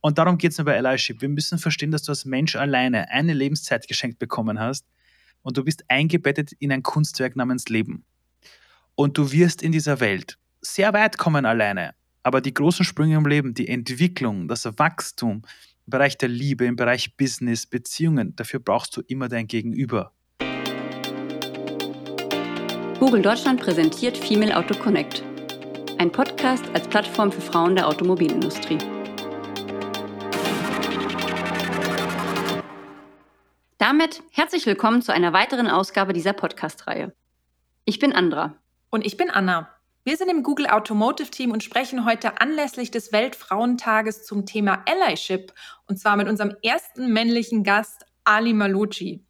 Und darum geht es mir bei Allyship. Wir müssen verstehen, dass du als Mensch alleine eine Lebenszeit geschenkt bekommen hast und du bist eingebettet in ein Kunstwerk namens Leben. Und du wirst in dieser Welt sehr weit kommen alleine. Aber die großen Sprünge im Leben, die Entwicklung, das Wachstum im Bereich der Liebe, im Bereich Business, Beziehungen, dafür brauchst du immer dein Gegenüber. Google Deutschland präsentiert Female Auto Connect. Ein Podcast als Plattform für Frauen der Automobilindustrie. Damit herzlich willkommen zu einer weiteren Ausgabe dieser Podcast-Reihe. Ich bin Andra. Und ich bin Anna. Wir sind im Google Automotive Team und sprechen heute anlässlich des Weltfrauentages zum Thema Allyship und zwar mit unserem ersten männlichen Gast Ali Malucci.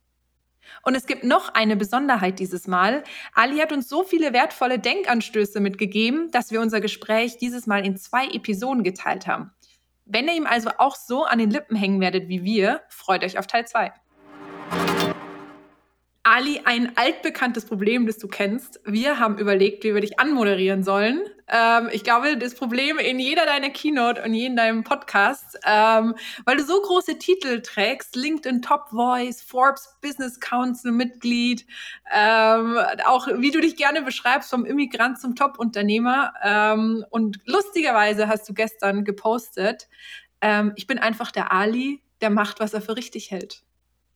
Und es gibt noch eine Besonderheit dieses Mal. Ali hat uns so viele wertvolle Denkanstöße mitgegeben, dass wir unser Gespräch dieses Mal in zwei Episoden geteilt haben. Wenn ihr ihm also auch so an den Lippen hängen werdet wie wir, freut euch auf Teil 2. Ali, ein altbekanntes Problem, das du kennst. Wir haben überlegt, wie wir dich anmoderieren sollen. Ähm, ich glaube, das Problem in jeder deiner Keynote und jedem deinem Podcast, ähm, weil du so große Titel trägst, LinkedIn Top Voice, Forbes Business Council Mitglied, ähm, auch wie du dich gerne beschreibst, vom Immigrant zum Top-Unternehmer. Ähm, und lustigerweise hast du gestern gepostet, ähm, ich bin einfach der Ali, der macht, was er für richtig hält.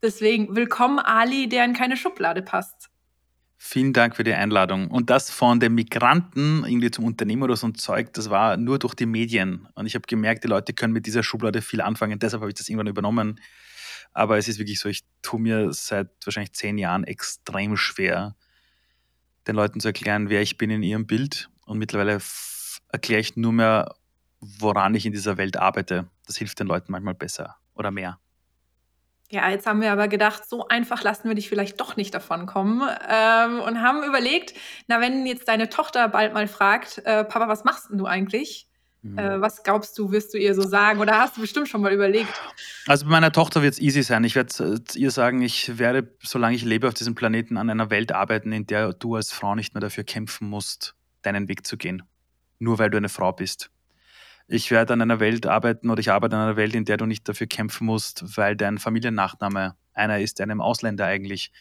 Deswegen willkommen Ali, der in keine Schublade passt. Vielen Dank für die Einladung. Und das von den Migranten irgendwie zum Unternehmer oder so ein Zeug, das war nur durch die Medien. Und ich habe gemerkt, die Leute können mit dieser Schublade viel anfangen. Deshalb habe ich das irgendwann übernommen. Aber es ist wirklich so, ich tue mir seit wahrscheinlich zehn Jahren extrem schwer, den Leuten zu erklären, wer ich bin in ihrem Bild. Und mittlerweile erkläre ich nur mehr, woran ich in dieser Welt arbeite. Das hilft den Leuten manchmal besser oder mehr. Ja, jetzt haben wir aber gedacht, so einfach lassen wir dich vielleicht doch nicht davon kommen ähm, und haben überlegt, na, wenn jetzt deine Tochter bald mal fragt, äh, Papa, was machst denn du eigentlich? Mhm. Äh, was glaubst du, wirst du ihr so sagen? Oder hast du bestimmt schon mal überlegt? Also bei meiner Tochter wird es easy sein. Ich werde ihr sagen, ich werde, solange ich lebe auf diesem Planeten, an einer Welt arbeiten, in der du als Frau nicht mehr dafür kämpfen musst, deinen Weg zu gehen. Nur weil du eine Frau bist ich werde an einer Welt arbeiten oder ich arbeite an einer Welt, in der du nicht dafür kämpfen musst, weil dein Familiennachname einer ist, der einem Ausländer eigentlich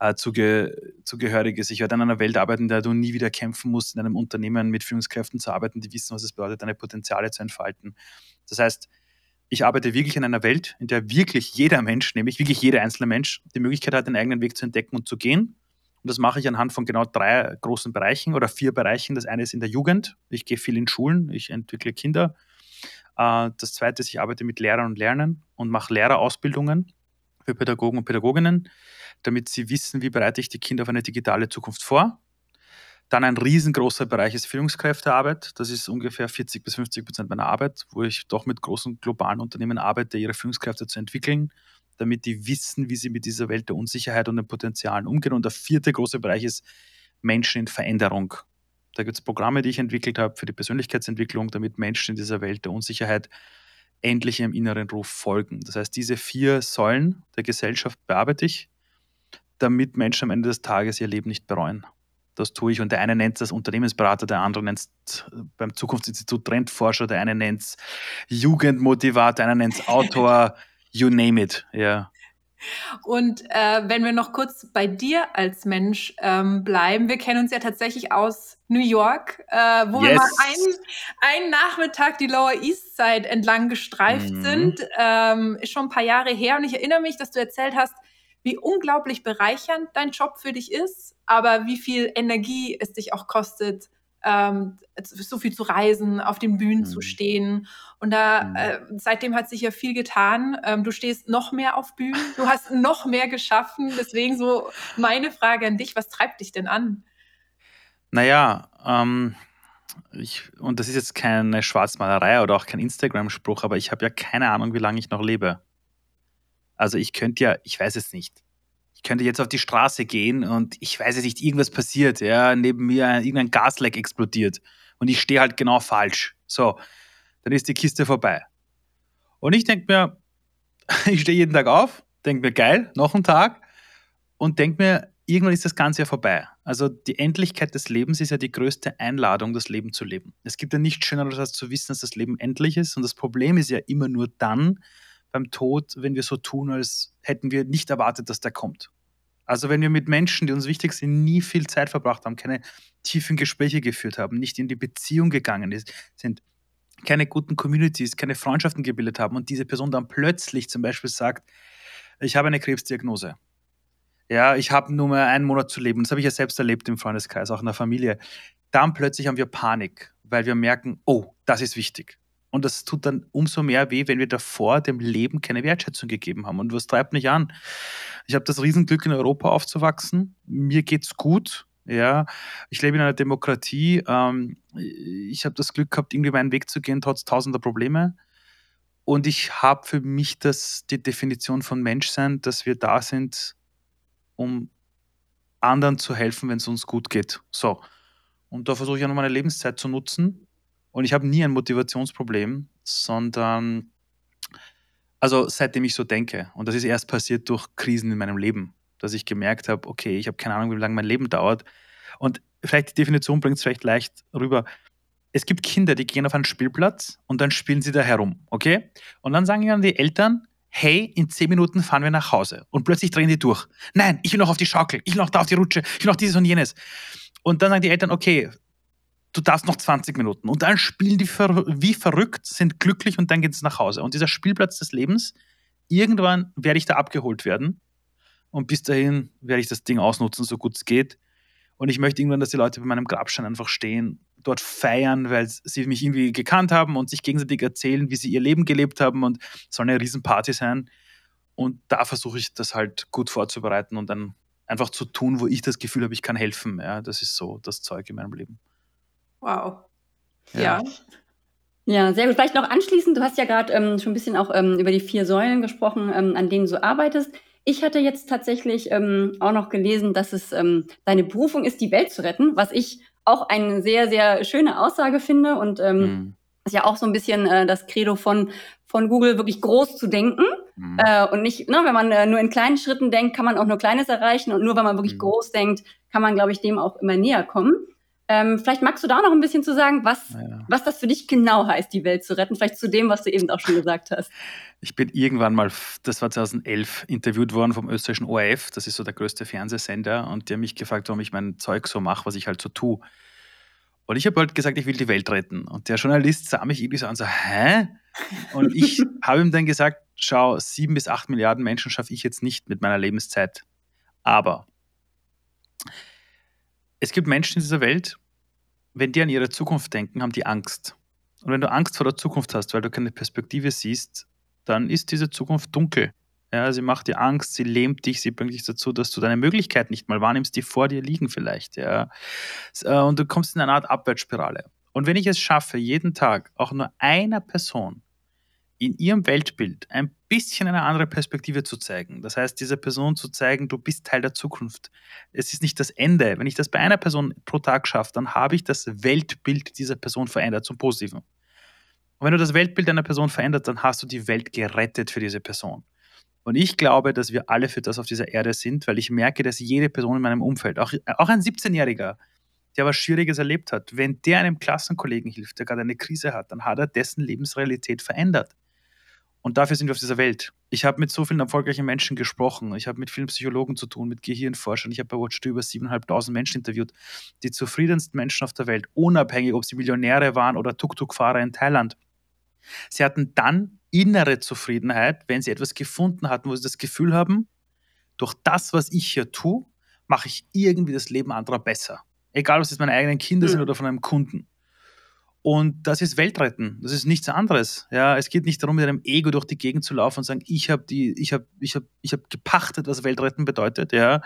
äh, zuge zugehörig ist. Ich werde an einer Welt arbeiten, in der du nie wieder kämpfen musst, in einem Unternehmen mit Führungskräften zu arbeiten, die wissen, was es bedeutet, deine Potenziale zu entfalten. Das heißt, ich arbeite wirklich in einer Welt, in der wirklich jeder Mensch, nämlich wirklich jeder einzelne Mensch, die Möglichkeit hat, den eigenen Weg zu entdecken und zu gehen und das mache ich anhand von genau drei großen Bereichen oder vier Bereichen. Das eine ist in der Jugend. Ich gehe viel in Schulen, ich entwickle Kinder. Äh, das zweite ist, ich arbeite mit Lehrern und Lernern und mache Lehrerausbildungen für Pädagogen und Pädagoginnen, damit sie wissen, wie bereite ich die Kinder auf eine digitale Zukunft vor. Dann ein riesengroßer Bereich ist Führungskräftearbeit. Das ist ungefähr 40 bis 50 Prozent meiner Arbeit, wo ich doch mit großen globalen Unternehmen arbeite, ihre Führungskräfte zu entwickeln damit die wissen, wie sie mit dieser Welt der Unsicherheit und den Potenzialen umgehen. Und der vierte große Bereich ist Menschen in Veränderung. Da gibt es Programme, die ich entwickelt habe für die Persönlichkeitsentwicklung, damit Menschen in dieser Welt der Unsicherheit endlich ihrem inneren Ruf folgen. Das heißt, diese vier Säulen der Gesellschaft bearbeite ich, damit Menschen am Ende des Tages ihr Leben nicht bereuen. Das tue ich. Und der eine nennt es Unternehmensberater, der andere nennt es beim Zukunftsinstitut Trendforscher, der eine nennt es Jugendmotivator, der eine nennt es Autor. You name it, ja. Und äh, wenn wir noch kurz bei dir als Mensch ähm, bleiben, wir kennen uns ja tatsächlich aus New York, äh, wo yes. wir mal einen, einen Nachmittag die Lower East Side entlang gestreift mhm. sind. Ähm, ist schon ein paar Jahre her und ich erinnere mich, dass du erzählt hast, wie unglaublich bereichernd dein Job für dich ist, aber wie viel Energie es dich auch kostet, ähm, so viel zu reisen, auf den Bühnen mhm. zu stehen. Und da mhm. äh, seitdem hat sich ja viel getan. Ähm, du stehst noch mehr auf Bühnen, du hast noch mehr geschaffen. Deswegen so meine Frage an dich: Was treibt dich denn an? Naja, ähm, ich, und das ist jetzt keine Schwarzmalerei oder auch kein Instagram-Spruch, aber ich habe ja keine Ahnung, wie lange ich noch lebe. Also ich könnte ja, ich weiß es nicht ich könnte jetzt auf die Straße gehen und ich weiß jetzt nicht, irgendwas passiert, ja, neben mir irgendein Gasleck explodiert und ich stehe halt genau falsch. So, dann ist die Kiste vorbei. Und ich denke mir, ich stehe jeden Tag auf, denke mir, geil, noch ein Tag und denke mir, irgendwann ist das Ganze ja vorbei. Also die Endlichkeit des Lebens ist ja die größte Einladung, das Leben zu leben. Es gibt ja nichts Schöneres, als zu wissen, dass das Leben endlich ist. Und das Problem ist ja immer nur dann beim Tod, wenn wir so tun, als hätten wir nicht erwartet, dass der kommt. Also wenn wir mit Menschen, die uns wichtig sind, nie viel Zeit verbracht haben, keine tiefen Gespräche geführt haben, nicht in die Beziehung gegangen sind, keine guten Communities, keine Freundschaften gebildet haben und diese Person dann plötzlich zum Beispiel sagt, ich habe eine Krebsdiagnose. Ja, ich habe nur mehr einen Monat zu leben. Das habe ich ja selbst erlebt im Freundeskreis, auch in der Familie. Dann plötzlich haben wir Panik, weil wir merken, oh, das ist wichtig. Und das tut dann umso mehr weh, wenn wir davor dem Leben keine Wertschätzung gegeben haben. Und was treibt mich an? Ich habe das Riesenglück, in Europa aufzuwachsen. Mir geht's gut. Ja, ich lebe in einer Demokratie. Ähm, ich habe das Glück gehabt, irgendwie meinen Weg zu gehen, trotz tausender Probleme. Und ich habe für mich das, die Definition von Menschsein, dass wir da sind, um anderen zu helfen, wenn es uns gut geht. So. Und da versuche ich auch noch meine Lebenszeit zu nutzen. Und ich habe nie ein Motivationsproblem, sondern, also seitdem ich so denke. Und das ist erst passiert durch Krisen in meinem Leben dass ich gemerkt habe, okay, ich habe keine Ahnung, wie lange mein Leben dauert. Und vielleicht die Definition bringt es vielleicht leicht rüber. Es gibt Kinder, die gehen auf einen Spielplatz und dann spielen sie da herum, okay? Und dann sagen dann die Eltern, hey, in zehn Minuten fahren wir nach Hause. Und plötzlich drehen die durch. Nein, ich will noch auf die Schaukel, ich will noch da auf die Rutsche, ich will noch dieses und jenes. Und dann sagen die Eltern, okay, du darfst noch 20 Minuten. Und dann spielen die wie verrückt, sind glücklich und dann geht es nach Hause. Und dieser Spielplatz des Lebens, irgendwann werde ich da abgeholt werden. Und bis dahin werde ich das Ding ausnutzen, so gut es geht. Und ich möchte irgendwann, dass die Leute bei meinem Grabstein einfach stehen, dort feiern, weil sie mich irgendwie gekannt haben und sich gegenseitig erzählen, wie sie ihr Leben gelebt haben. Und es soll eine Riesenparty sein. Und da versuche ich das halt gut vorzubereiten und dann einfach zu tun, wo ich das Gefühl habe, ich kann helfen. Ja, das ist so das Zeug in meinem Leben. Wow. ja. ja. Ja, sehr gut. Vielleicht noch anschließend, du hast ja gerade ähm, schon ein bisschen auch ähm, über die vier Säulen gesprochen, ähm, an denen du arbeitest. Ich hatte jetzt tatsächlich ähm, auch noch gelesen, dass es ähm, deine Berufung ist, die Welt zu retten, was ich auch eine sehr, sehr schöne Aussage finde und ähm, mhm. ist ja auch so ein bisschen äh, das Credo von, von Google, wirklich groß zu denken. Mhm. Äh, und nicht, ne, wenn man äh, nur in kleinen Schritten denkt, kann man auch nur Kleines erreichen und nur wenn man wirklich mhm. groß denkt, kann man, glaube ich, dem auch immer näher kommen. Ähm, vielleicht magst du da noch ein bisschen zu sagen, was, ja. was das für dich genau heißt, die Welt zu retten. Vielleicht zu dem, was du eben auch schon gesagt hast. Ich bin irgendwann mal, das war 2011, interviewt worden vom österreichischen ORF. Das ist so der größte Fernsehsender. Und die haben mich gefragt, warum ich mein Zeug so mache, was ich halt so tue. Und ich habe halt gesagt, ich will die Welt retten. Und der Journalist sah mich irgendwie so an, so, hä? Und ich habe ihm dann gesagt, schau, sieben bis acht Milliarden Menschen schaffe ich jetzt nicht mit meiner Lebenszeit. Aber es gibt Menschen in dieser Welt, wenn die an ihre Zukunft denken, haben die Angst. Und wenn du Angst vor der Zukunft hast, weil du keine Perspektive siehst, dann ist diese Zukunft dunkel. Ja, sie macht dir Angst, sie lähmt dich, sie bringt dich dazu, dass du deine Möglichkeit nicht mal wahrnimmst, die vor dir liegen vielleicht. Ja. Äh, und du kommst in eine Art Abwärtsspirale. Und wenn ich es schaffe, jeden Tag auch nur einer Person in ihrem Weltbild ein bisschen eine andere Perspektive zu zeigen. Das heißt, dieser Person zu zeigen, du bist Teil der Zukunft. Es ist nicht das Ende. Wenn ich das bei einer Person pro Tag schaffe, dann habe ich das Weltbild dieser Person verändert zum Positiven. Und wenn du das Weltbild einer Person veränderst, dann hast du die Welt gerettet für diese Person. Und ich glaube, dass wir alle für das auf dieser Erde sind, weil ich merke, dass jede Person in meinem Umfeld, auch, auch ein 17-Jähriger, der was Schwieriges erlebt hat, wenn der einem Klassenkollegen hilft, der gerade eine Krise hat, dann hat er dessen Lebensrealität verändert. Und dafür sind wir auf dieser Welt. Ich habe mit so vielen erfolgreichen Menschen gesprochen. Ich habe mit vielen Psychologen zu tun, mit Gehirnforschern. Ich habe bei Watch über 7.500 Menschen interviewt. Die zufriedensten Menschen auf der Welt, unabhängig, ob sie Millionäre waren oder Tuk-Tuk-Fahrer in Thailand. Sie hatten dann innere Zufriedenheit, wenn sie etwas gefunden hatten, wo sie das Gefühl haben, durch das, was ich hier tue, mache ich irgendwie das Leben anderer besser. Egal, ob es meine eigenen Kinder sind oder von einem Kunden. Und das ist Weltretten. Das ist nichts anderes. Ja, es geht nicht darum, mit einem Ego durch die Gegend zu laufen und sagen, ich habe die, ich habe, ich habe, ich habe gepachtet, was Weltretten bedeutet. Ja,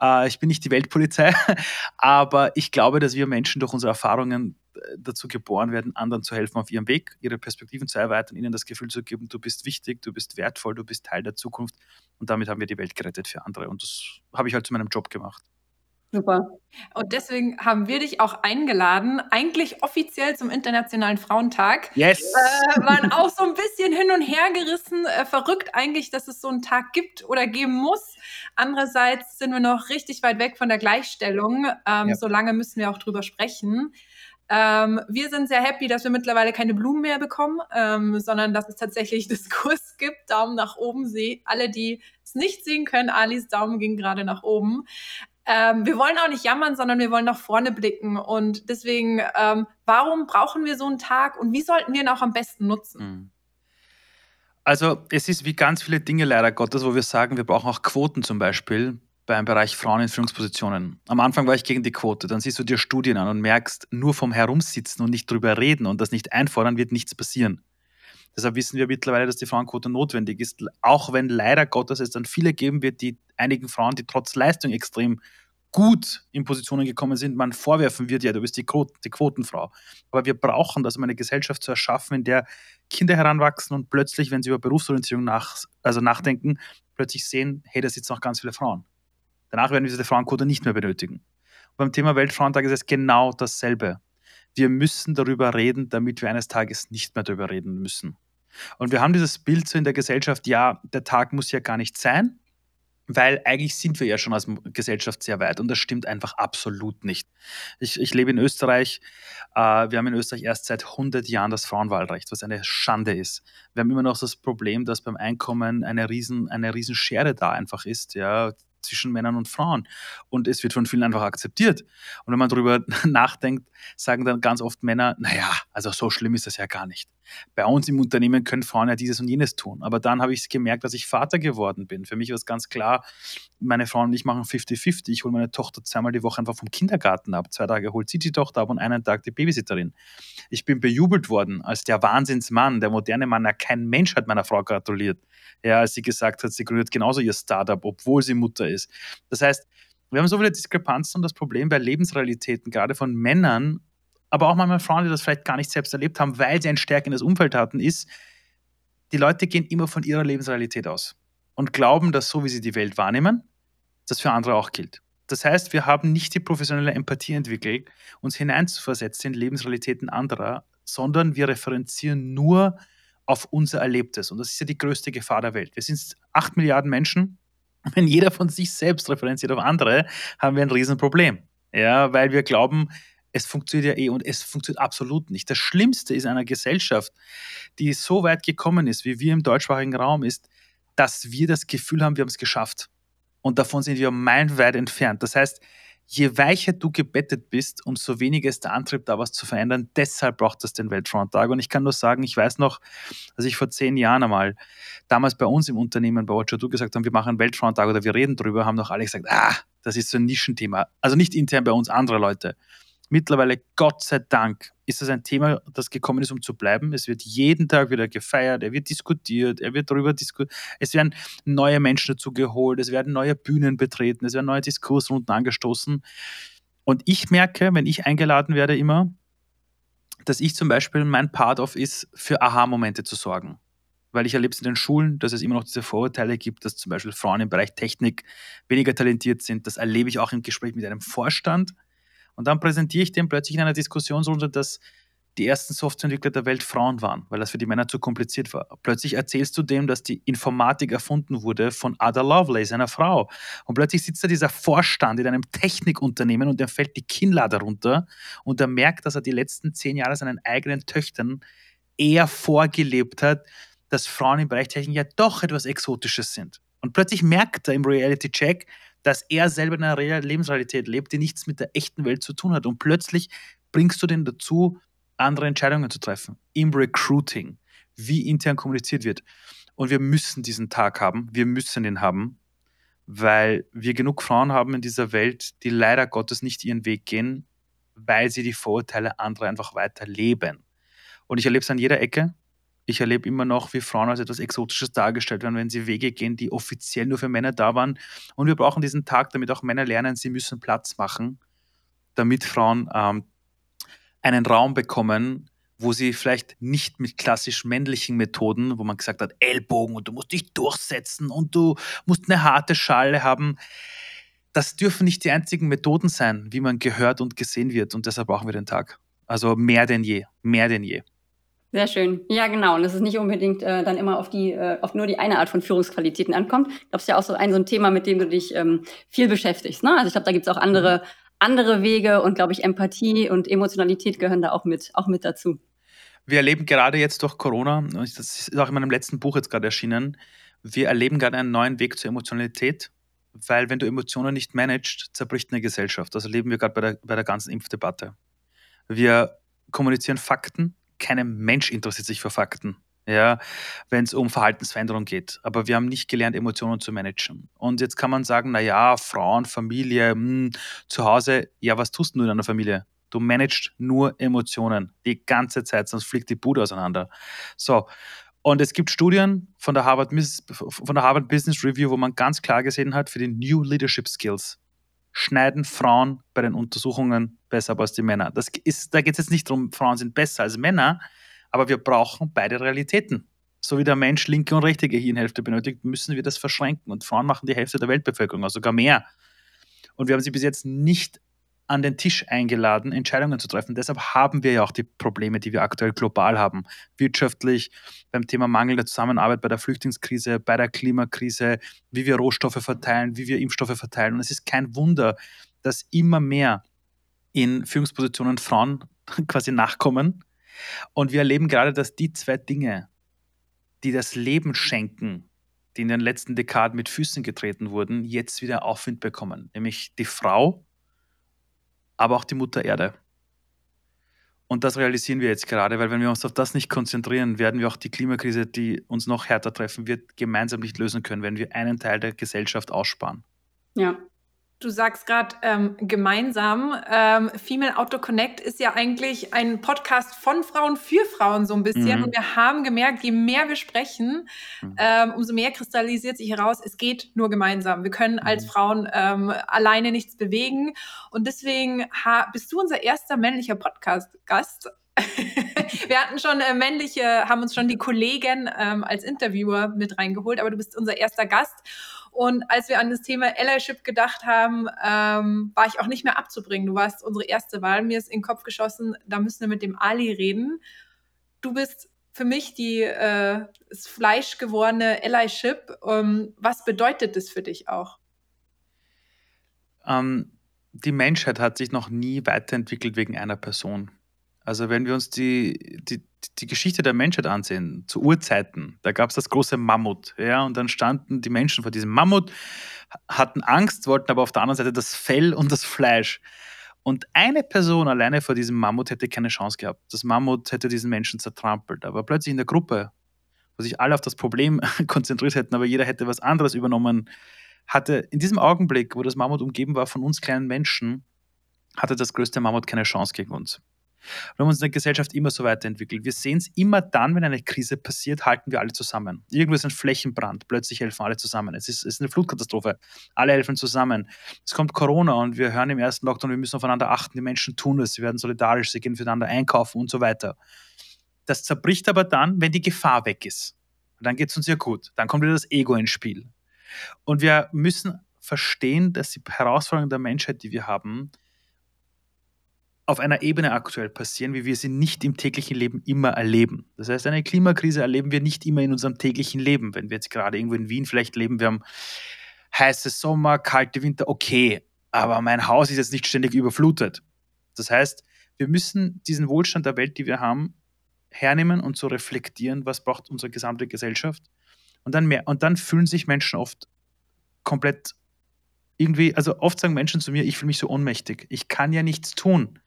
äh, ich bin nicht die Weltpolizei, aber ich glaube, dass wir Menschen durch unsere Erfahrungen äh, dazu geboren werden, anderen zu helfen auf ihrem Weg, ihre Perspektiven zu erweitern, ihnen das Gefühl zu geben, du bist wichtig, du bist wertvoll, du bist Teil der Zukunft. Und damit haben wir die Welt gerettet für andere. Und das habe ich halt zu meinem Job gemacht. Super. Und deswegen haben wir dich auch eingeladen, eigentlich offiziell zum Internationalen Frauentag. Yes! Äh, waren auch so ein bisschen hin und her gerissen. Äh, verrückt eigentlich, dass es so einen Tag gibt oder geben muss. Andererseits sind wir noch richtig weit weg von der Gleichstellung. Ähm, ja. So lange müssen wir auch drüber sprechen. Ähm, wir sind sehr happy, dass wir mittlerweile keine Blumen mehr bekommen, ähm, sondern dass es tatsächlich Diskurs gibt. Daumen nach oben. Sie, alle, die es nicht sehen können, Alis Daumen ging gerade nach oben. Ähm, wir wollen auch nicht jammern, sondern wir wollen nach vorne blicken. Und deswegen, ähm, warum brauchen wir so einen Tag und wie sollten wir ihn auch am besten nutzen? Hm. Also es ist wie ganz viele Dinge leider Gottes, wo wir sagen, wir brauchen auch Quoten zum Beispiel beim Bereich Frauen in Führungspositionen. Am Anfang war ich gegen die Quote. Dann siehst du dir Studien an und merkst, nur vom Herumsitzen und nicht drüber reden und das nicht einfordern, wird nichts passieren. Deshalb wissen wir mittlerweile, dass die Frauenquote notwendig ist, auch wenn leider Gottes es dann viele geben wird, die einigen Frauen, die trotz Leistung extrem gut in Positionen gekommen sind, man vorwerfen wird, ja, du bist die, Quoten, die Quotenfrau. Aber wir brauchen das, um eine Gesellschaft zu erschaffen, in der Kinder heranwachsen und plötzlich, wenn sie über Berufsorientierung nach, also nachdenken, plötzlich sehen, hey, da sitzen noch ganz viele Frauen. Danach werden wir diese Frauenquote nicht mehr benötigen. Und beim Thema Weltfrauentag ist es genau dasselbe. Wir müssen darüber reden, damit wir eines Tages nicht mehr darüber reden müssen. Und wir haben dieses Bild so in der Gesellschaft, ja, der Tag muss ja gar nicht sein, weil eigentlich sind wir ja schon als Gesellschaft sehr weit und das stimmt einfach absolut nicht. Ich, ich lebe in Österreich. Äh, wir haben in Österreich erst seit 100 Jahren das Frauenwahlrecht, was eine Schande ist. Wir haben immer noch das Problem, dass beim Einkommen eine riesen, eine riesen da einfach ist. Ja, zwischen Männern und Frauen. Und es wird von vielen einfach akzeptiert. Und wenn man darüber nachdenkt, sagen dann ganz oft Männer, naja, also so schlimm ist das ja gar nicht. Bei uns im Unternehmen können Frauen ja dieses und jenes tun. Aber dann habe ich gemerkt, dass ich Vater geworden bin. Für mich war es ganz klar, meine Frau und ich machen 50-50. Ich hole meine Tochter zweimal die Woche einfach vom Kindergarten ab. Zwei Tage holt sie die Tochter ab und einen Tag die Babysitterin. Ich bin bejubelt worden als der Wahnsinnsmann, der moderne Mann. Ja, kein Mensch hat meiner Frau gratuliert ja, als sie gesagt hat, sie gründet genauso ihr Startup, obwohl sie Mutter ist. Das heißt, wir haben so viele Diskrepanzen und das Problem bei Lebensrealitäten, gerade von Männern, aber auch manchmal Frauen, die das vielleicht gar nicht selbst erlebt haben, weil sie ein stärkendes Umfeld hatten, ist, die Leute gehen immer von ihrer Lebensrealität aus und glauben, dass so wie sie die Welt wahrnehmen, das für andere auch gilt. Das heißt, wir haben nicht die professionelle Empathie entwickelt, uns hineinzuversetzen in Lebensrealitäten anderer, sondern wir referenzieren nur auf unser Erlebtes. Und das ist ja die größte Gefahr der Welt. Wir sind acht Milliarden Menschen. Wenn jeder von sich selbst referenziert auf andere, haben wir ein Riesenproblem. Ja, weil wir glauben, es funktioniert ja eh und es funktioniert absolut nicht. Das Schlimmste ist einer Gesellschaft, die so weit gekommen ist, wie wir im deutschsprachigen Raum, ist, dass wir das Gefühl haben, wir haben es geschafft. Und davon sind wir meilenweit entfernt. Das heißt, je weicher du gebettet bist, umso weniger ist der Antrieb, da was zu verändern. Deshalb braucht es den Weltfronttag. Und ich kann nur sagen, ich weiß noch, dass ich vor zehn Jahren einmal damals bei uns im Unternehmen bei Watcher gesagt haben, wir machen einen Weltfronttag oder wir reden drüber, haben noch alle gesagt, ah, das ist so ein Nischenthema. Also nicht intern bei uns, andere Leute. Mittlerweile, Gott sei Dank, ist das ein Thema, das gekommen ist, um zu bleiben. Es wird jeden Tag wieder gefeiert, er wird diskutiert, er wird darüber diskutiert. Es werden neue Menschen dazu geholt, es werden neue Bühnen betreten, es werden neue Diskursrunden angestoßen. Und ich merke, wenn ich eingeladen werde, immer, dass ich zum Beispiel mein Part of ist, für Aha-Momente zu sorgen. Weil ich erlebe es in den Schulen, dass es immer noch diese Vorurteile gibt, dass zum Beispiel Frauen im Bereich Technik weniger talentiert sind. Das erlebe ich auch im Gespräch mit einem Vorstand und dann präsentiere ich dem plötzlich in einer Diskussionsrunde, dass die ersten Softwareentwickler der Welt Frauen waren, weil das für die Männer zu kompliziert war. Plötzlich erzählst du dem, dass die Informatik erfunden wurde von Ada Lovelace, einer Frau. Und plötzlich sitzt da dieser Vorstand in einem Technikunternehmen und dem fällt die Kinnlade runter und er merkt, dass er die letzten zehn Jahre seinen eigenen Töchtern eher vorgelebt hat, dass Frauen im Bereich Technik ja doch etwas Exotisches sind. Und plötzlich merkt er im Reality-Check, dass er selber in einer Lebensrealität lebt, die nichts mit der echten Welt zu tun hat. Und plötzlich bringst du den dazu, andere Entscheidungen zu treffen. Im Recruiting, wie intern kommuniziert wird. Und wir müssen diesen Tag haben, wir müssen ihn haben, weil wir genug Frauen haben in dieser Welt, die leider Gottes nicht ihren Weg gehen, weil sie die Vorurteile anderer einfach weiterleben. Und ich erlebe es an jeder Ecke ich erlebe immer noch, wie Frauen als etwas Exotisches dargestellt werden, wenn sie Wege gehen, die offiziell nur für Männer da waren. Und wir brauchen diesen Tag, damit auch Männer lernen, sie müssen Platz machen, damit Frauen ähm, einen Raum bekommen, wo sie vielleicht nicht mit klassisch männlichen Methoden, wo man gesagt hat, Ellbogen und du musst dich durchsetzen und du musst eine harte Schale haben. das dürfen nicht die einzigen Methoden sein, wie man gehört und gesehen wird. Und deshalb brauchen wir den Tag. Also mehr denn je, mehr denn je. Sehr schön. Ja, genau. Und dass es nicht unbedingt äh, dann immer auf die, äh, auf nur die eine Art von Führungsqualitäten ankommt. Ich glaube, es ist ja auch so ein, so ein Thema, mit dem du dich ähm, viel beschäftigst. Ne? Also ich glaube, da gibt es auch andere, mhm. andere Wege und glaube ich, Empathie und Emotionalität gehören da auch mit, auch mit dazu. Wir erleben gerade jetzt durch Corona, das ist auch in meinem letzten Buch jetzt gerade erschienen, wir erleben gerade einen neuen Weg zur Emotionalität, weil wenn du Emotionen nicht managst, zerbricht eine Gesellschaft. Das erleben wir gerade bei der, bei der ganzen Impfdebatte. Wir kommunizieren Fakten, kein Mensch interessiert sich für Fakten, ja, wenn es um Verhaltensveränderung geht. Aber wir haben nicht gelernt, Emotionen zu managen. Und jetzt kann man sagen, naja, Frauen, Familie, mh, hm, zu Hause, ja, was tust du in einer Familie? Du managst nur Emotionen die ganze Zeit, sonst fliegt die Bude auseinander. So. Und es gibt Studien von der, Harvard, von der Harvard Business Review, wo man ganz klar gesehen hat, für die New Leadership Skills schneiden Frauen bei den Untersuchungen besser ab als die Männer. Das ist, da geht es jetzt nicht darum, Frauen sind besser als Männer, aber wir brauchen beide Realitäten. So wie der Mensch linke und rechte Gehirnhälfte benötigt, müssen wir das verschränken. Und Frauen machen die Hälfte der Weltbevölkerung, also sogar mehr. Und wir haben sie bis jetzt nicht an den Tisch eingeladen, Entscheidungen zu treffen. Deshalb haben wir ja auch die Probleme, die wir aktuell global haben. Wirtschaftlich, beim Thema Mangel der Zusammenarbeit bei der Flüchtlingskrise, bei der Klimakrise, wie wir Rohstoffe verteilen, wie wir Impfstoffe verteilen. Und es ist kein Wunder, dass immer mehr in Führungspositionen Frauen quasi nachkommen. Und wir erleben gerade, dass die zwei Dinge, die das Leben schenken, die in den letzten Dekaden mit Füßen getreten wurden, jetzt wieder Aufwind bekommen. Nämlich die Frau aber auch die Mutter Erde. Und das realisieren wir jetzt gerade, weil wenn wir uns auf das nicht konzentrieren, werden wir auch die Klimakrise, die uns noch härter treffen wird, gemeinsam nicht lösen können, wenn wir einen Teil der Gesellschaft aussparen. Ja, Du sagst gerade ähm, gemeinsam. Ähm, Female Auto Connect ist ja eigentlich ein Podcast von Frauen für Frauen so ein bisschen. Mhm. Und wir haben gemerkt, je mehr wir sprechen, mhm. ähm, umso mehr kristallisiert sich heraus, es geht nur gemeinsam. Wir können als mhm. Frauen ähm, alleine nichts bewegen. Und deswegen bist du unser erster männlicher Podcast-Gast. wir hatten schon äh, männliche, haben uns schon die Kollegen ähm, als Interviewer mit reingeholt, aber du bist unser erster Gast. Und als wir an das Thema Allyship gedacht haben, ähm, war ich auch nicht mehr abzubringen. Du warst unsere erste Wahl. Mir ist in den Kopf geschossen, da müssen wir mit dem Ali reden. Du bist für mich die äh, das Fleisch gewordene Allyship. Ähm, was bedeutet das für dich auch? Ähm, die Menschheit hat sich noch nie weiterentwickelt wegen einer Person. Also wenn wir uns die, die, die Geschichte der Menschheit ansehen, zu Urzeiten, da gab es das große Mammut, ja, und dann standen die Menschen vor diesem Mammut, hatten Angst, wollten aber auf der anderen Seite das Fell und das Fleisch. Und eine Person alleine vor diesem Mammut hätte keine Chance gehabt. Das Mammut hätte diesen Menschen zertrampelt. Aber plötzlich in der Gruppe, wo sich alle auf das Problem konzentriert hätten, aber jeder hätte was anderes übernommen, hatte in diesem Augenblick, wo das Mammut umgeben war von uns kleinen Menschen, hatte das größte Mammut keine Chance gegen uns. Wir haben uns in der Gesellschaft immer so weiterentwickelt. Wir sehen es immer dann, wenn eine Krise passiert, halten wir alle zusammen. Irgendwo ist ein Flächenbrand, plötzlich helfen alle zusammen. Es ist, es ist eine Flutkatastrophe, alle helfen zusammen. Es kommt Corona und wir hören im ersten Lockdown, wir müssen aufeinander achten, die Menschen tun es, sie werden solidarisch, sie gehen füreinander einkaufen und so weiter. Das zerbricht aber dann, wenn die Gefahr weg ist. Und dann geht es uns ja gut. Dann kommt wieder das Ego ins Spiel. Und wir müssen verstehen, dass die Herausforderungen der Menschheit, die wir haben, auf einer Ebene aktuell passieren, wie wir sie nicht im täglichen Leben immer erleben. Das heißt, eine Klimakrise erleben wir nicht immer in unserem täglichen Leben. Wenn wir jetzt gerade irgendwo in Wien vielleicht leben, wir haben heiße Sommer, kalte Winter, okay, aber mein Haus ist jetzt nicht ständig überflutet. Das heißt, wir müssen diesen Wohlstand der Welt, die wir haben, hernehmen und so reflektieren, was braucht unsere gesamte Gesellschaft. Und dann, mehr, und dann fühlen sich Menschen oft komplett irgendwie, also oft sagen Menschen zu mir, ich fühle mich so ohnmächtig. Ich kann ja nichts tun.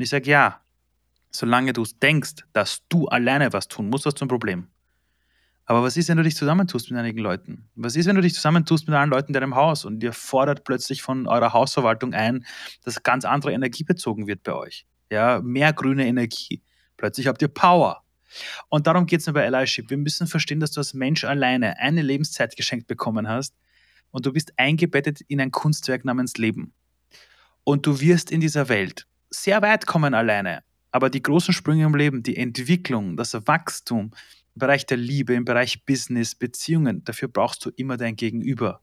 Und ich sage, ja, solange du denkst, dass du alleine was tun musst, hast du ein Problem. Aber was ist, wenn du dich zusammentust mit einigen Leuten? Was ist, wenn du dich zusammentust mit allen Leuten in deinem Haus und ihr fordert plötzlich von eurer Hausverwaltung ein, dass ganz andere Energie bezogen wird bei euch? Ja, mehr grüne Energie. Plötzlich habt ihr Power. Und darum geht es mir bei Allyship. Wir müssen verstehen, dass du als Mensch alleine eine Lebenszeit geschenkt bekommen hast und du bist eingebettet in ein Kunstwerk namens Leben. Und du wirst in dieser Welt sehr weit kommen alleine. Aber die großen Sprünge im Leben, die Entwicklung, das Wachstum im Bereich der Liebe, im Bereich Business, Beziehungen, dafür brauchst du immer dein Gegenüber.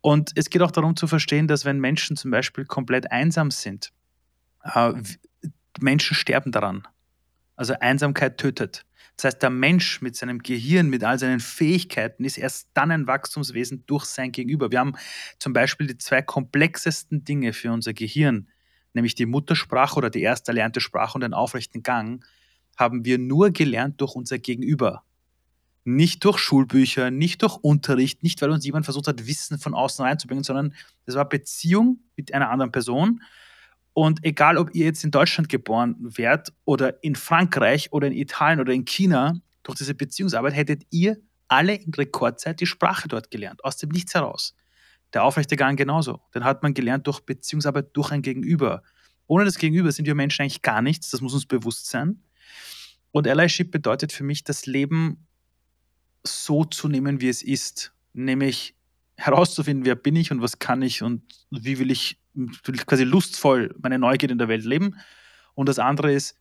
Und es geht auch darum zu verstehen, dass wenn Menschen zum Beispiel komplett einsam sind, äh, Menschen sterben daran. Also Einsamkeit tötet. Das heißt, der Mensch mit seinem Gehirn, mit all seinen Fähigkeiten ist erst dann ein Wachstumswesen durch sein Gegenüber. Wir haben zum Beispiel die zwei komplexesten Dinge für unser Gehirn, nämlich die Muttersprache oder die erst erlernte Sprache und den aufrechten Gang, haben wir nur gelernt durch unser Gegenüber. Nicht durch Schulbücher, nicht durch Unterricht, nicht weil uns jemand versucht hat, Wissen von außen reinzubringen, sondern es war Beziehung mit einer anderen Person. Und egal, ob ihr jetzt in Deutschland geboren werdet oder in Frankreich oder in Italien oder in China, durch diese Beziehungsarbeit hättet ihr alle in Rekordzeit die Sprache dort gelernt, aus dem Nichts heraus. Der aufrechte Gang genauso. Den hat man gelernt durch Beziehungsarbeit, durch ein Gegenüber. Ohne das Gegenüber sind wir Menschen eigentlich gar nichts, das muss uns bewusst sein. Und Allyship bedeutet für mich, das Leben so zu nehmen, wie es ist. Nämlich herauszufinden, wer bin ich und was kann ich und wie will ich, quasi lustvoll meine Neugier in der Welt leben. Und das andere ist,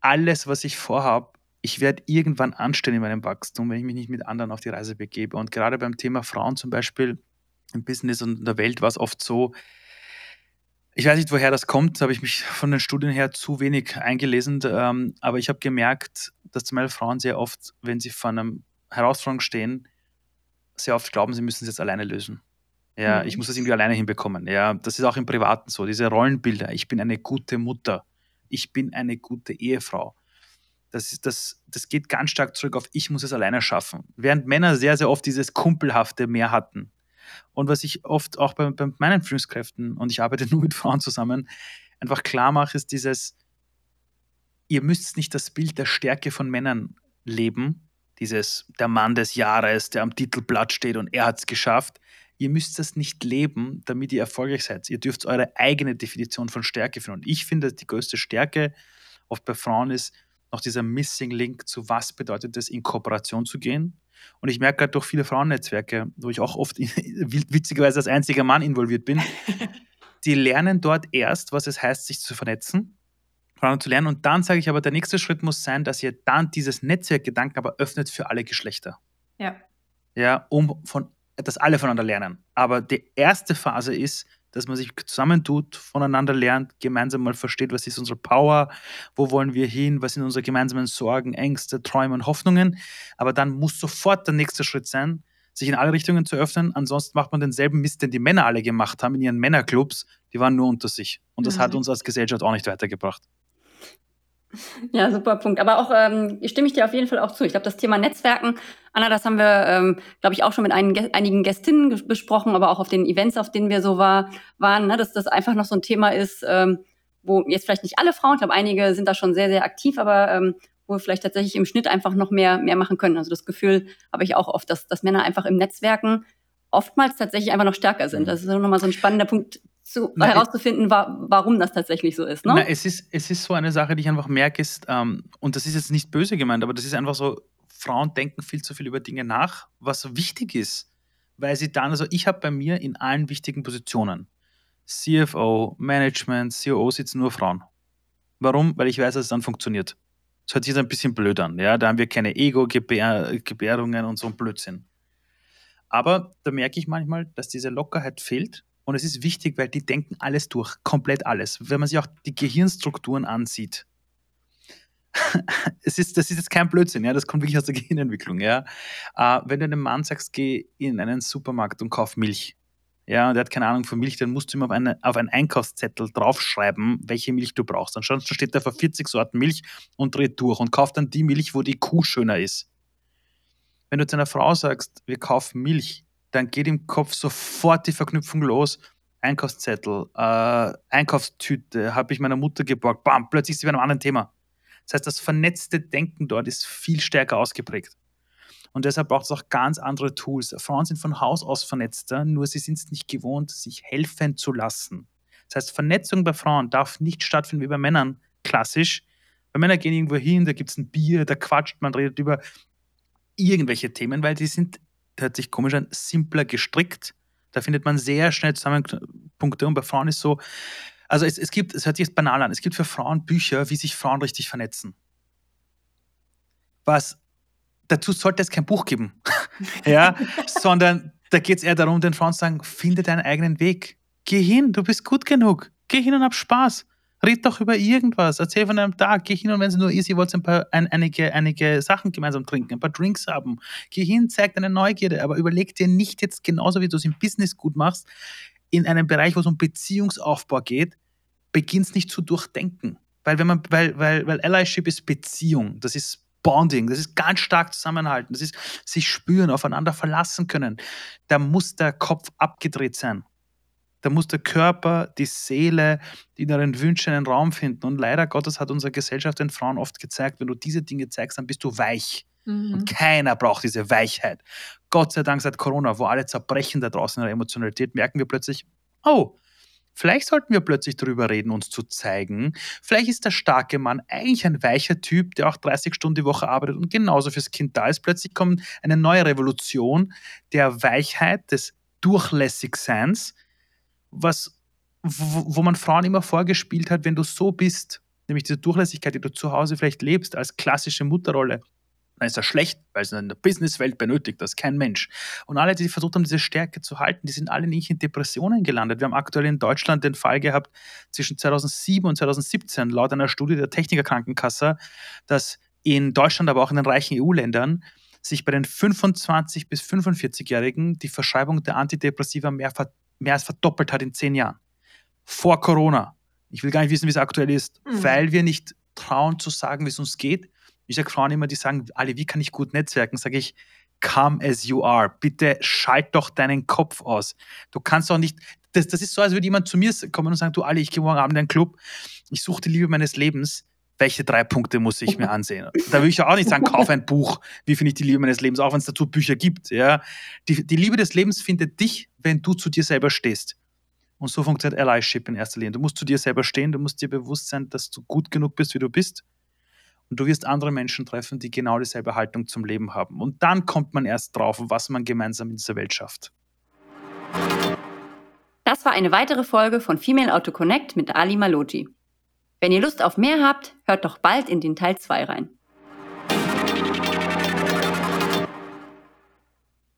alles, was ich vorhabe, ich werde irgendwann anstehen in meinem Wachstum, wenn ich mich nicht mit anderen auf die Reise begebe. Und gerade beim Thema Frauen zum Beispiel im Business und in der Welt war es oft so, ich weiß nicht, woher das kommt, habe ich mich von den Studien her zu wenig eingelesen, ähm, aber ich habe gemerkt, dass zum Beispiel Frauen sehr oft, wenn sie vor einer Herausforderung stehen, sehr oft glauben, sie müssen es jetzt alleine lösen. Ja, mhm. ich muss das irgendwie alleine hinbekommen. Ja, das ist auch im Privaten so. Diese Rollenbilder. Ich bin eine gute Mutter. Ich bin eine gute Ehefrau. Das, ist, das, das geht ganz stark zurück auf, ich muss es alleine schaffen. Während Männer sehr, sehr oft dieses Kumpelhafte mehr hatten. Und was ich oft auch bei, bei meinen Führungskräften, und ich arbeite nur mit Frauen zusammen, einfach klar mache, ist dieses, ihr müsst nicht das Bild der Stärke von Männern leben, dieses der Mann des Jahres, der am Titelblatt steht und er hat es geschafft. Ihr müsst das nicht leben, damit ihr erfolgreich seid. Ihr dürft eure eigene Definition von Stärke finden. Und ich finde, die größte Stärke oft bei Frauen ist noch dieser Missing Link zu was bedeutet es, in Kooperation zu gehen. Und ich merke gerade durch viele Frauennetzwerke, wo ich auch oft witzigerweise als einziger Mann involviert bin, die lernen dort erst, was es heißt, sich zu vernetzen voneinander zu lernen. Und dann sage ich aber, der nächste Schritt muss sein, dass ihr dann dieses Netzwerkgedanken aber öffnet für alle Geschlechter. Ja. Ja, um von, dass alle voneinander lernen. Aber die erste Phase ist, dass man sich zusammentut, voneinander lernt, gemeinsam mal versteht, was ist unsere Power, wo wollen wir hin, was sind unsere gemeinsamen Sorgen, Ängste, Träume und Hoffnungen. Aber dann muss sofort der nächste Schritt sein, sich in alle Richtungen zu öffnen. Ansonsten macht man denselben Mist, den die Männer alle gemacht haben in ihren Männerclubs. Die waren nur unter sich. Und das mhm. hat uns als Gesellschaft auch nicht weitergebracht. Ja, super Punkt. Aber auch ähm, stimme ich dir auf jeden Fall auch zu. Ich glaube, das Thema Netzwerken, Anna, das haben wir, ähm, glaube ich, auch schon mit einigen, Gästinnen besprochen, aber auch auf den Events, auf denen wir so war, waren, ne, dass das einfach noch so ein Thema ist, ähm, wo jetzt vielleicht nicht alle Frauen, ich glaube, einige sind da schon sehr, sehr aktiv, aber ähm, wo wir vielleicht tatsächlich im Schnitt einfach noch mehr, mehr machen können. Also das Gefühl habe ich auch oft, dass, dass Männer einfach im Netzwerken oftmals tatsächlich einfach noch stärker sind. Mhm. Das ist nochmal so ein spannender Punkt, zu, Na, herauszufinden, wa warum das tatsächlich so ist. Ne? Na, es ist. Es ist so eine Sache, die ich einfach merke, ist, ähm, und das ist jetzt nicht böse gemeint, aber das ist einfach so, Frauen denken viel zu viel über Dinge nach, was wichtig ist. Weil sie dann, also ich habe bei mir in allen wichtigen Positionen, CFO, Management, COO sitzen nur Frauen. Warum? Weil ich weiß, dass es dann funktioniert. Das hört sich jetzt ein bisschen blöd an. Ja? Da haben wir keine Ego-Gebärungen und so ein Blödsinn. Aber da merke ich manchmal, dass diese Lockerheit fehlt und es ist wichtig, weil die denken alles durch, komplett alles. Wenn man sich auch die Gehirnstrukturen ansieht, es ist, das ist jetzt kein Blödsinn, ja, das kommt wirklich aus der Gehirnentwicklung. Ja. Äh, wenn du einem Mann sagst, geh in einen Supermarkt und kauf Milch, ja, und er hat keine Ahnung von Milch, dann musst du ihm auf, eine, auf einen Einkaufszettel draufschreiben, welche Milch du brauchst. Dann steht da vor 40 Sorten Milch und dreht durch und kauft dann die Milch, wo die Kuh schöner ist. Wenn du zu einer Frau sagst, wir kaufen Milch, dann geht im Kopf sofort die Verknüpfung los. Einkaufszettel, äh, Einkaufstüte, habe ich meiner Mutter geborgt, bam, plötzlich ist sie bei einem anderen Thema. Das heißt, das vernetzte Denken dort ist viel stärker ausgeprägt. Und deshalb braucht es auch ganz andere Tools. Frauen sind von Haus aus vernetzter, nur sie sind es nicht gewohnt, sich helfen zu lassen. Das heißt, Vernetzung bei Frauen darf nicht stattfinden wie bei Männern, klassisch. Bei Männern gehen irgendwo hin, da gibt es ein Bier, da quatscht man, redet über irgendwelche Themen, weil die sind hört sich komisch an, simpler gestrickt. Da findet man sehr schnell Zusammenpunkte und bei Frauen ist so, also es, es gibt, es hört sich jetzt banal an, es gibt für Frauen Bücher, wie sich Frauen richtig vernetzen. Was dazu sollte es kein Buch geben, ja, sondern Da geht es eher darum, den Frauen zu sagen, finde deinen eigenen Weg. Geh hin, du bist gut genug. Geh hin und hab Spaß. Red doch über irgendwas. Erzähl von einem Tag. Geh hin und wenn es nur ist, ihr wollt ein paar, ein, einige, einige Sachen gemeinsam trinken, ein paar Drinks haben. Geh hin, zeig deine Neugierde, aber überleg dir nicht jetzt genauso, wie du es im Business gut machst, in einem Bereich, wo es um Beziehungsaufbau geht, beginnst nicht zu durchdenken. Weil, wenn man, weil, weil, weil Allyship ist Beziehung, das ist Bonding, das ist ganz stark zusammenhalten, das ist sich spüren, aufeinander verlassen können. Da muss der Kopf abgedreht sein. Da muss der Körper, die Seele, die inneren Wünsche einen Raum finden. Und leider Gottes hat unsere Gesellschaft den Frauen oft gezeigt, wenn du diese Dinge zeigst, dann bist du weich. Mhm. Und keiner braucht diese Weichheit. Gott sei Dank seit Corona, wo alle zerbrechen da draußen in der Emotionalität, merken wir plötzlich, oh, Vielleicht sollten wir plötzlich darüber reden, uns zu zeigen. Vielleicht ist der starke Mann eigentlich ein weicher Typ, der auch 30 Stunden die Woche arbeitet und genauso fürs Kind da ist. Plötzlich kommt eine neue Revolution der Weichheit, des Durchlässigseins, was, wo man Frauen immer vorgespielt hat, wenn du so bist, nämlich diese Durchlässigkeit, die du zu Hause vielleicht lebst, als klassische Mutterrolle, dann ist das schlecht, weil es in der Businesswelt benötigt das kein Mensch. Und alle, die versucht haben, diese Stärke zu halten, die sind alle nicht in Depressionen gelandet. Wir haben aktuell in Deutschland den Fall gehabt, zwischen 2007 und 2017, laut einer Studie der Technikerkrankenkasse, dass in Deutschland, aber auch in den reichen EU-Ländern, sich bei den 25- bis 45-Jährigen die Verschreibung der Antidepressiva mehr, mehr als verdoppelt hat in zehn Jahren. Vor Corona. Ich will gar nicht wissen, wie es aktuell ist, mhm. weil wir nicht trauen zu sagen, wie es uns geht, ich sage Frauen immer, die sagen, Ali, wie kann ich gut netzwerken? Sage ich, come as you are. Bitte schalt doch deinen Kopf aus. Du kannst doch nicht, das, das ist so, als würde jemand zu mir kommen und sagen, du Ali, ich gehe morgen Abend in einen Club, ich suche die Liebe meines Lebens. Welche drei Punkte muss ich mir ansehen? Da würde ich ja auch nicht sagen, kauf ein Buch. Wie finde ich die Liebe meines Lebens? Auch wenn es dazu Bücher gibt. Ja? Die, die Liebe des Lebens findet dich, wenn du zu dir selber stehst. Und so funktioniert Allyship in erster Linie. Du musst zu dir selber stehen, du musst dir bewusst sein, dass du gut genug bist, wie du bist und du wirst andere Menschen treffen, die genau dieselbe Haltung zum Leben haben. Und dann kommt man erst drauf, was man gemeinsam in dieser Welt schafft. Das war eine weitere Folge von Female Auto Connect mit Ali Maloji. Wenn ihr Lust auf mehr habt, hört doch bald in den Teil 2 rein.